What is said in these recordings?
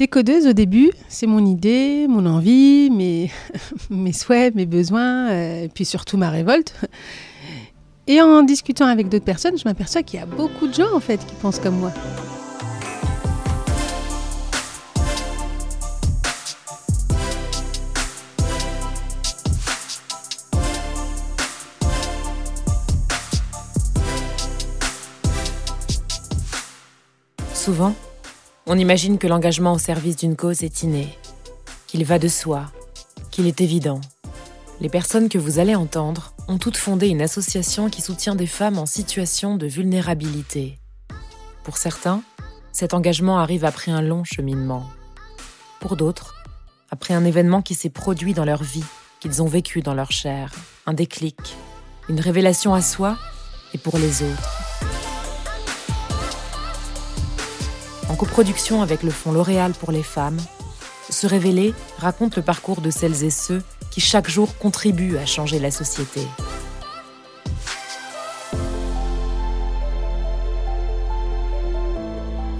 Décodeuse, au début, c'est mon idée, mon envie, mes, mes souhaits, mes besoins, euh, puis surtout ma révolte. Et en discutant avec d'autres personnes, je m'aperçois qu'il y a beaucoup de gens en fait qui pensent comme moi. Souvent, on imagine que l'engagement au service d'une cause est inné, qu'il va de soi, qu'il est évident. Les personnes que vous allez entendre ont toutes fondé une association qui soutient des femmes en situation de vulnérabilité. Pour certains, cet engagement arrive après un long cheminement. Pour d'autres, après un événement qui s'est produit dans leur vie, qu'ils ont vécu dans leur chair, un déclic, une révélation à soi et pour les autres. En coproduction avec le Fonds L'Oréal pour les femmes, Se révéler raconte le parcours de celles et ceux qui chaque jour contribuent à changer la société.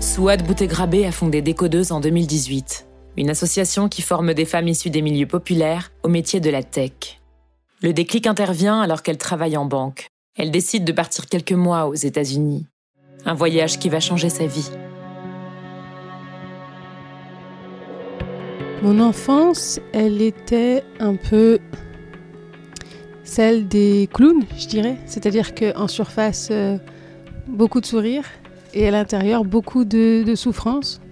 Souad Boutegrabé a fondé Décodeuse en 2018, une association qui forme des femmes issues des milieux populaires au métier de la tech. Le déclic intervient alors qu'elle travaille en banque. Elle décide de partir quelques mois aux États-Unis. Un voyage qui va changer sa vie. Mon enfance, elle était un peu celle des clowns, je dirais. C'est-à-dire qu'en surface, euh, beaucoup de sourires et à l'intérieur, beaucoup de, de souffrance.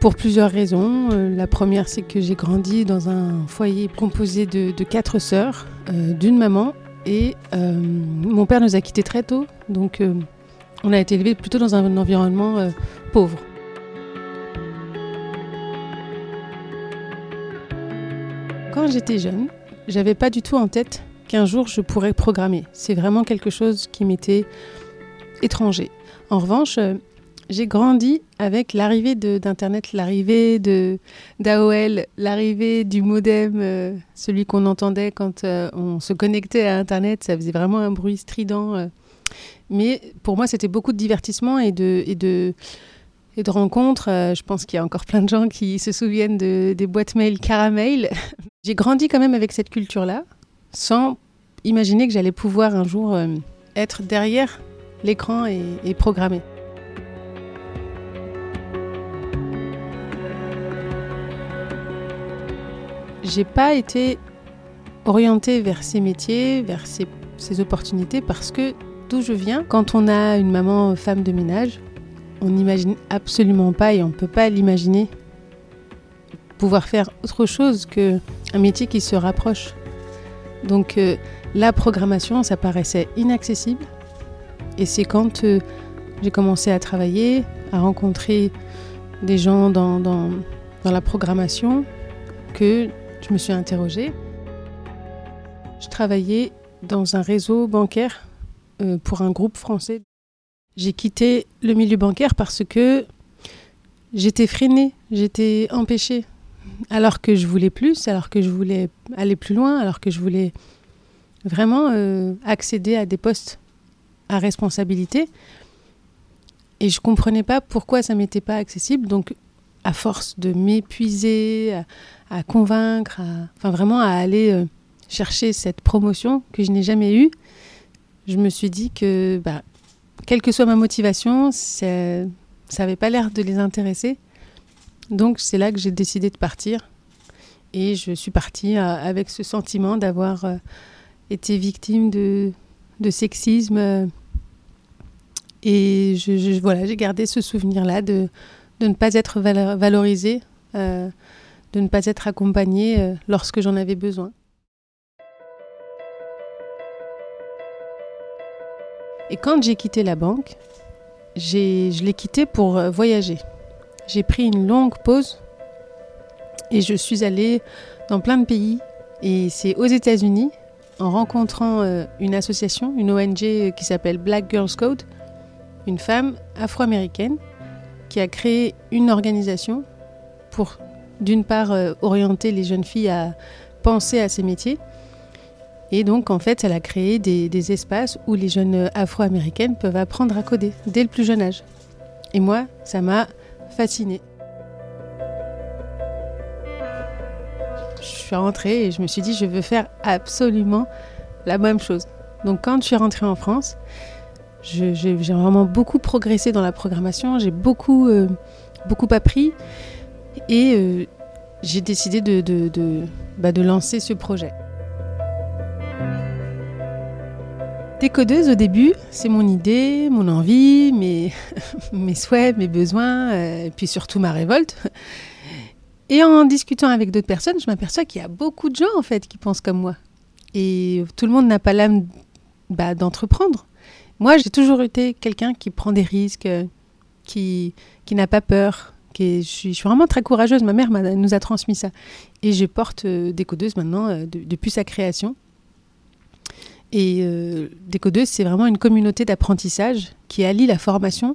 Pour plusieurs raisons. Euh, la première, c'est que j'ai grandi dans un foyer composé de, quatre sœurs, euh, d'une maman, et mon père nous a quittés très tôt. Donc, on a été élevés plutôt dans un environnement pauvre. Quand j'étais jeune, j'avais pas du tout en tête qu'un jour je pourrais programmer. C'est vraiment quelque chose qui m'était étranger. En revanche, euh, j'ai grandi avec l'arrivée d'Internet, l'arrivée d'AOL, l'arrivée du modem, euh, celui qu'on entendait quand euh, on se connectait à Internet. Ça faisait vraiment un bruit strident. mais pour moi, c'était beaucoup de divertissement et de, et de, et de rencontres. Euh, je pense qu'il y a encore plein de gens qui se souviennent de, des boîtes mail caramel. J'ai grandi quand même avec cette culture-là, sans imaginer que j'allais pouvoir un jour euh, être derrière l'écran et, et programmer. J'ai pas été orientée vers ces métiers, vers ces, ces opportunités, parce que d'où je viens, quand on a une maman femme de ménage, on n'imagine absolument pas et on ne peut pas l'imaginer pouvoir faire autre chose que un métier qui se rapproche. Donc euh, la programmation, ça paraissait inaccessible. Et c'est quand euh, j'ai commencé à travailler, à rencontrer des gens dans, dans, la programmation, que je me suis interrogée. Je travaillais dans un réseau bancaire euh, pour un groupe français. J'ai quitté le milieu bancaire parce que j'étais freinée, j'étais empêchée. Alors que je voulais plus, alors que je voulais aller plus loin, alors que je voulais vraiment euh, accéder à des postes à responsabilité. Et je comprenais pas pourquoi ça m'était pas accessible. Donc, à force de m'épuiser, à, convaincre, enfin vraiment à aller euh, chercher cette promotion que je n'ai jamais eue, je me suis dit que bah, quelle que soit ma motivation, ça n'avait pas l'air de les intéresser. Donc c'est là que j'ai décidé de partir. Et je suis partie euh, avec ce sentiment d'avoir euh, été victime de, sexisme. et je, voilà, j'ai gardé ce souvenir-là de, de, ne pas être valorisée, euh, de ne pas être accompagnée lorsque j'en avais besoin. Et quand j'ai quitté la banque, je l'ai quitté pour euh, voyager. J'ai pris une longue pause et je suis allée dans plein de pays. Et c'est aux États-Unis, en rencontrant euh, une association, une ONG qui s'appelle Black Girls Code, une femme afro-américaine qui a créé une organisation pour, d'une part, euh, orienter les jeunes filles à penser à ces métiers et donc, en fait, elle a créé des, espaces où les jeunes afro-américaines peuvent apprendre à coder dès le plus jeune âge. Et moi, ça m'a fascinée. je suis rentrée et je me suis dit, je veux faire absolument la même chose. Donc quand je suis rentrée en France, j'ai vraiment beaucoup progressé dans la programmation, j'ai beaucoup, euh, beaucoup appris et euh, j'ai décidé bah, de lancer ce projet. Décodeuse au début, c'est mon idée, mon envie, mes, mes souhaits, mes besoins, euh, et puis surtout ma révolte. Et en discutant avec d'autres personnes, je m'aperçois qu'il y a beaucoup de gens en fait qui pensent comme moi. Et tout le monde n'a pas l'âme bah, d'entreprendre. Moi, j'ai toujours été quelqu'un qui prend des risques, qui, qui n'a pas peur. Qui je, suis, vraiment très courageuse. Ma mère nous a transmis ça. Et je porte euh, Décodeuse maintenant euh, depuis sa création. Et euh, Décodeuse, c'est vraiment une communauté d'apprentissage qui allie la formation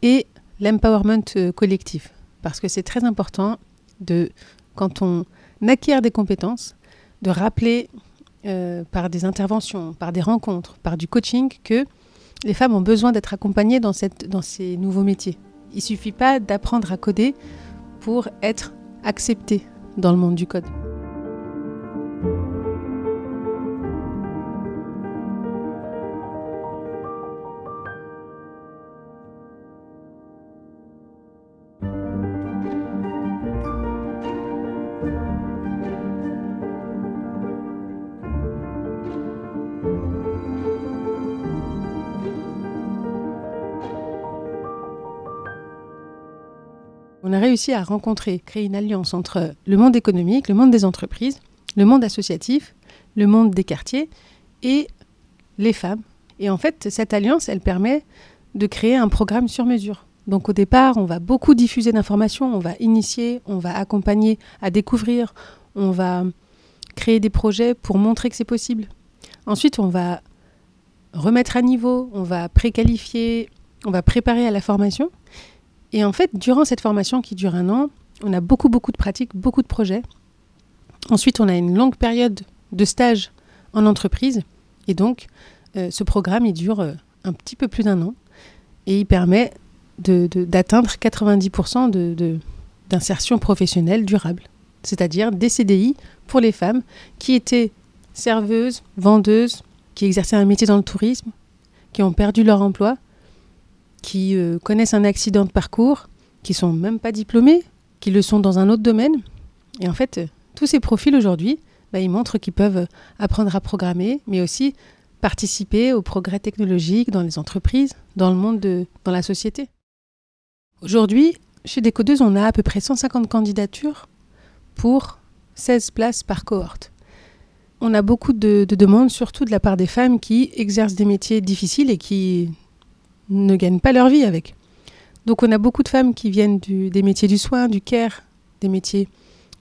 et l'empowerment euh, collectif. Parce que c'est très important de, quand on acquiert des compétences, de rappeler euh, par des interventions, par des rencontres, par du coaching, que les femmes ont besoin d'être accompagnées dans, dans ces nouveaux métiers. Il ne suffit pas d'apprendre à coder pour être accepté dans le monde du code. Réussi à rencontrer, créer une alliance entre le monde économique, le monde des entreprises, le monde associatif, le monde des quartiers et les femmes. Et en fait, cette alliance, elle permet de créer un programme sur mesure. Donc au départ, on va beaucoup diffuser d'informations, on va initier, on va accompagner à découvrir, on va créer des projets pour montrer que c'est possible. Ensuite, on va remettre à niveau, on va préqualifier, on va préparer à la formation. Et en fait, durant cette formation qui dure un an, on a beaucoup, beaucoup de pratiques, beaucoup de projets. Ensuite, on a une longue période de stage en entreprise. Et donc, euh, ce programme, il dure euh, un petit peu plus d'un an. Et il permet d'atteindre 90% d'insertion professionnelle durable. C'est-à-dire des CDI pour les femmes qui étaient serveuses, vendeuses, qui exerçaient un métier dans le tourisme, qui ont perdu leur emploi qui euh, connaissent un accident de parcours, qui sont même pas diplômés, qui le sont dans un autre domaine. Et en fait, tous ces profils aujourd'hui, bah, ils montrent qu'ils peuvent apprendre à programmer, mais aussi participer au progrès technologique dans les entreprises, dans le monde, de, dans la société. Aujourd'hui, chez Décodeuse, on a à peu près 150 candidatures pour 16 places par cohorte. On a beaucoup de demandes, surtout de la part des femmes qui exercent des métiers difficiles et qui ne gagnent pas leur vie avec. Donc on a beaucoup de femmes qui viennent des métiers du soin, du care, des métiers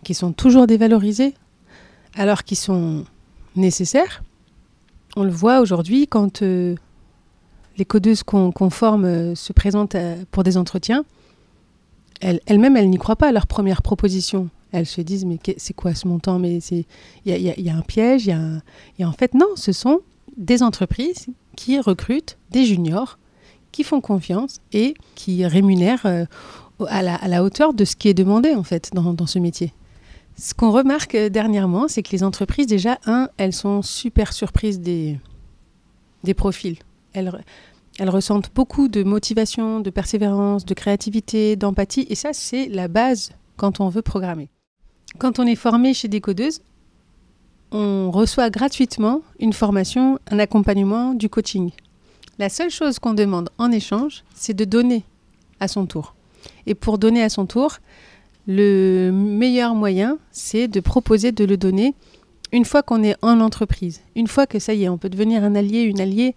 qui sont toujours dévalorisés, alors qu'ils sont nécessaires. On le voit aujourd'hui quand euh, les codeuses qu'on forme euh, se présentent euh, pour des entretiens. Elles-mêmes, elles, n'y croient pas à leur première proposition. Elles se disent, mais c'est quoi ce montant? Mais il y, a, un piège. Y a Et en fait, non, ce sont des entreprises qui recrutent des juniors qui font confiance et qui rémunèrent euh, à, la, hauteur de ce qui est demandé en fait dans, ce métier. Ce qu'on remarque euh, dernièrement, c'est que les entreprises, déjà, un, elles sont super surprises des, profils. Elles, elles ressentent beaucoup de motivation, de persévérance, de créativité, d'empathie, et ça, c'est la base quand on veut programmer. Quand on est formé chez Décodeuse, on reçoit gratuitement une formation, un accompagnement, du coaching. La seule chose qu'on demande en échange, c'est de donner à son tour. Et pour donner à son tour, le meilleur moyen, c'est de proposer de le donner une fois qu'on est en entreprise. Une fois que ça y est, on peut devenir un allié, une alliée,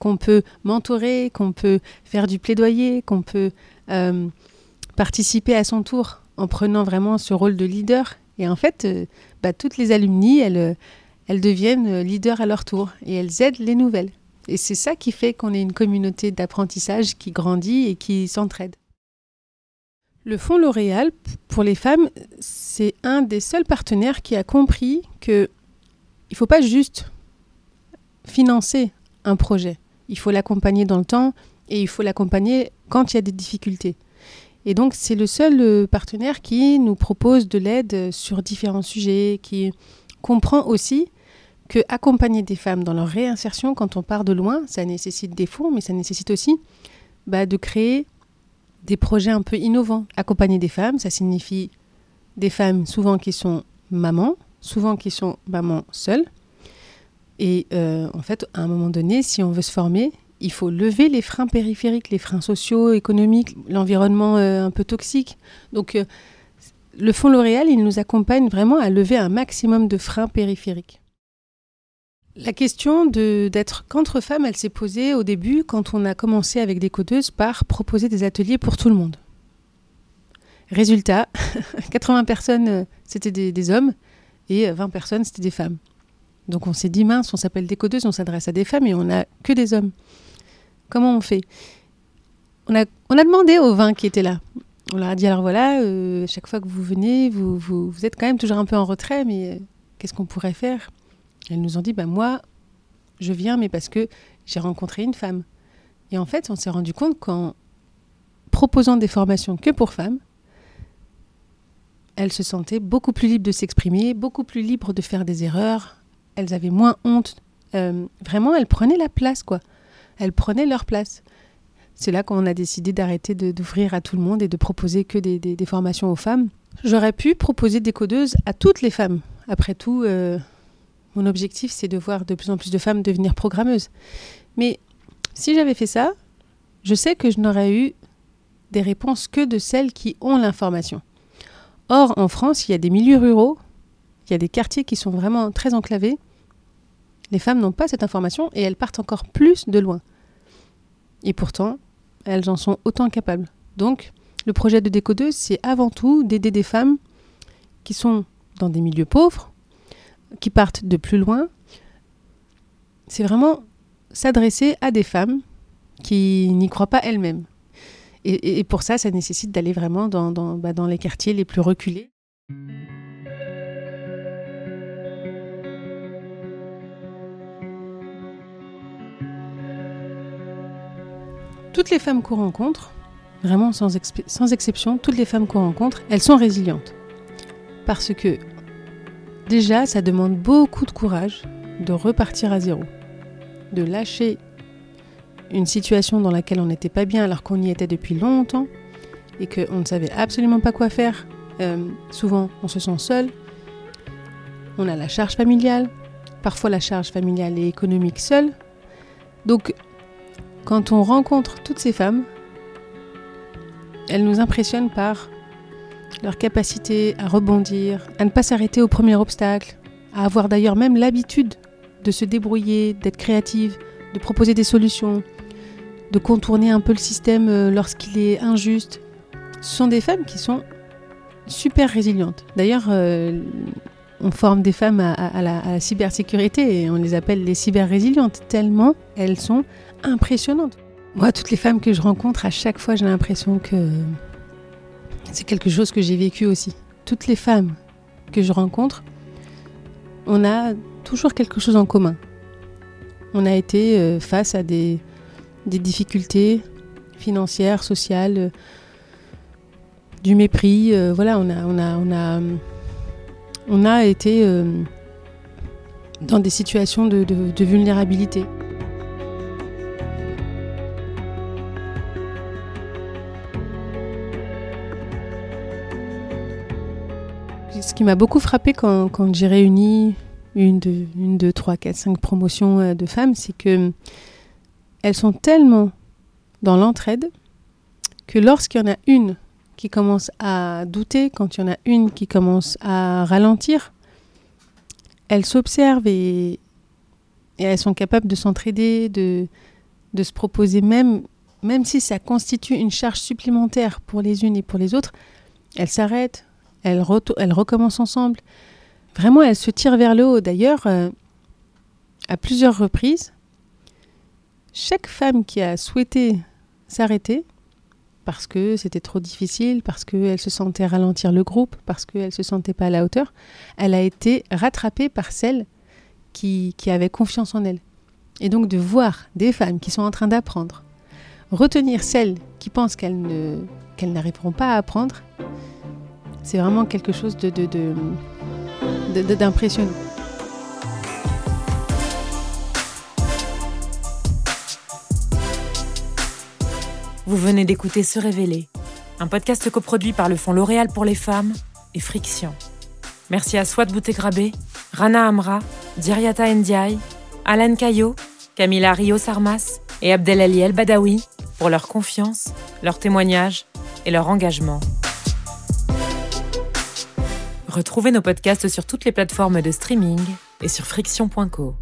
qu'on peut mentorer, qu'on peut faire du plaidoyer, qu'on peut euh, participer à son tour en prenant vraiment ce rôle de leader. Et en fait, euh, bah, toutes les alumnies, elles, elles deviennent leaders à leur tour et elles aident les nouvelles. Et c'est ça qui fait qu'on est une communauté d'apprentissage qui grandit et qui s'entraide. Le Fonds L'Oréal, pour les femmes, c'est un des seuls partenaires qui a compris qu'il ne faut pas juste financer un projet. Il faut l'accompagner dans le temps et il faut l'accompagner quand il y a des difficultés. Et donc c'est le seul euh, partenaire qui nous propose de l'aide sur différents sujets, qui comprend aussi que accompagner des femmes dans leur réinsertion quand on part de loin, ça nécessite des fonds, mais ça nécessite aussi bah, de créer des projets un peu innovants. Accompagner des femmes, ça signifie des femmes souvent qui sont mamans, souvent qui sont mamans seules. Et euh, en fait, à un moment donné, si on veut se former, il faut lever les freins périphériques, les freins sociaux, économiques, l'environnement euh, un peu toxique. Donc, euh, le Fonds L'Oréal, il nous accompagne vraiment à lever un maximum de freins périphériques. La question d'être qu'entre femmes, elle s'est posée au début quand on a commencé avec des codeuses par proposer des ateliers pour tout le monde. Résultat, 80 personnes, euh, c'était des, hommes et 20 personnes, c'était des femmes. Donc on s'est dit, mince, on s'appelle des codeuses, on s'adresse à des femmes et on n'a que des hommes. Comment on fait? On a, demandé aux 20 qui étaient là. On leur a dit, alors voilà, euh, chaque fois que vous venez, vous, êtes quand même toujours un peu en retrait, mais euh, qu'est-ce qu'on pourrait faire? Elles nous ont dit, bah, moi, je viens, mais parce que j'ai rencontré une femme. Et en fait, on s'est rendu compte qu'en proposant des formations que pour femmes, elles se sentaient beaucoup plus libres de s'exprimer, beaucoup plus libres de faire des erreurs. Elles avaient moins honte. Euh, vraiment, elles prenaient la place, quoi. Elles prenaient leur place. C'est là qu'on a décidé d'arrêter d'ouvrir à tout le monde et de proposer que des, formations aux femmes. J'aurais pu proposer des codeuses à toutes les femmes. Après tout, euh, mon objectif, c'est de voir de plus en plus de femmes devenir programmeuses. Mais si j'avais fait ça, je sais que je n'aurais eu des réponses que de celles qui ont l'information. Or, en France, il y a des milieux ruraux, il y a des quartiers qui sont vraiment très enclavés. Les femmes n'ont pas cette information et elles partent encore plus de loin. Et pourtant, elles en sont autant capables. Donc, le projet de décodeuse, c'est avant tout d'aider des femmes qui sont dans des milieux pauvres, qui partent de plus loin, c'est vraiment s'adresser à des femmes qui n'y croient pas elles-mêmes. Et, pour ça, ça nécessite d'aller vraiment dans, bah, dans, les quartiers les plus reculés. Toutes les femmes qu'on rencontre, vraiment sans exception, toutes les femmes qu'on rencontre, elles sont résilientes. Parce que Déjà, ça demande beaucoup de courage de repartir à zéro, de lâcher une situation dans laquelle on n'était pas bien alors qu'on y était depuis longtemps et qu'on ne savait absolument pas quoi faire. Euh, souvent, on se sent seul. On a la charge familiale. Parfois, la charge familiale et économique seule. Donc, quand on rencontre toutes ces femmes, elles nous impressionnent par leur capacité à rebondir, à ne pas s'arrêter au premier obstacle, à avoir d'ailleurs même l'habitude de se débrouiller, d'être créative, de proposer des solutions, de contourner un peu le système euh, lorsqu'il est injuste. Ce sont des femmes qui sont super résilientes. D'ailleurs, euh, on forme des femmes à, la, à, la, cybersécurité et on les appelle les cyber-résilientes, tellement elles sont impressionnantes. Moi, toutes les femmes que je rencontre, à chaque fois, j'ai l'impression que c'est quelque chose que j'ai vécu aussi. Toutes les femmes que je rencontre, on a toujours quelque chose en commun. On a été euh, face à des, difficultés financières, sociales, euh, du mépris. Euh, voilà, on a, été dans des situations de vulnérabilité. Qui m'a beaucoup frappé quand, j'ai réuni une, deux, une, deux, trois, quatre, cinq promotions euh, de femmes, c'est que elles sont tellement dans l'entraide que lorsqu'il y en a une qui commence à douter, quand il y en a une qui commence à ralentir, elles s'observent et, elles sont capables de s'entraider, de, de se proposer même, même si ça constitue une charge supplémentaire pour les unes et pour les autres, elles s'arrêtent, elles, recommencent ensemble. Vraiment, elles se tirent vers le haut. D'ailleurs, euh, à plusieurs reprises, chaque femme qui a souhaité s'arrêter, parce que c'était trop difficile, parce qu'elle se sentait ralentir le groupe, parce qu'elle se sentait pas à la hauteur, elle a été rattrapée par celle qui, avait confiance en elle. Et donc de voir des femmes qui sont en train d'apprendre, retenir celles qui pensent qu'elles n'arriveront pas à apprendre, c'est vraiment quelque chose de, d'impressionnant. Vous venez d'écouter Se Révéler, un podcast coproduit par le Fonds L'Oréal pour les femmes et Friction. Merci à Swat Boutegrabé, Rana Amra, Diriata Ndiaye, Alan Caillot, Camila Rios Armas et Abdelali El Badawi pour leur confiance, leur témoignage et leur engagement. Retrouvez nos podcasts sur toutes les plateformes de streaming et sur friction.co.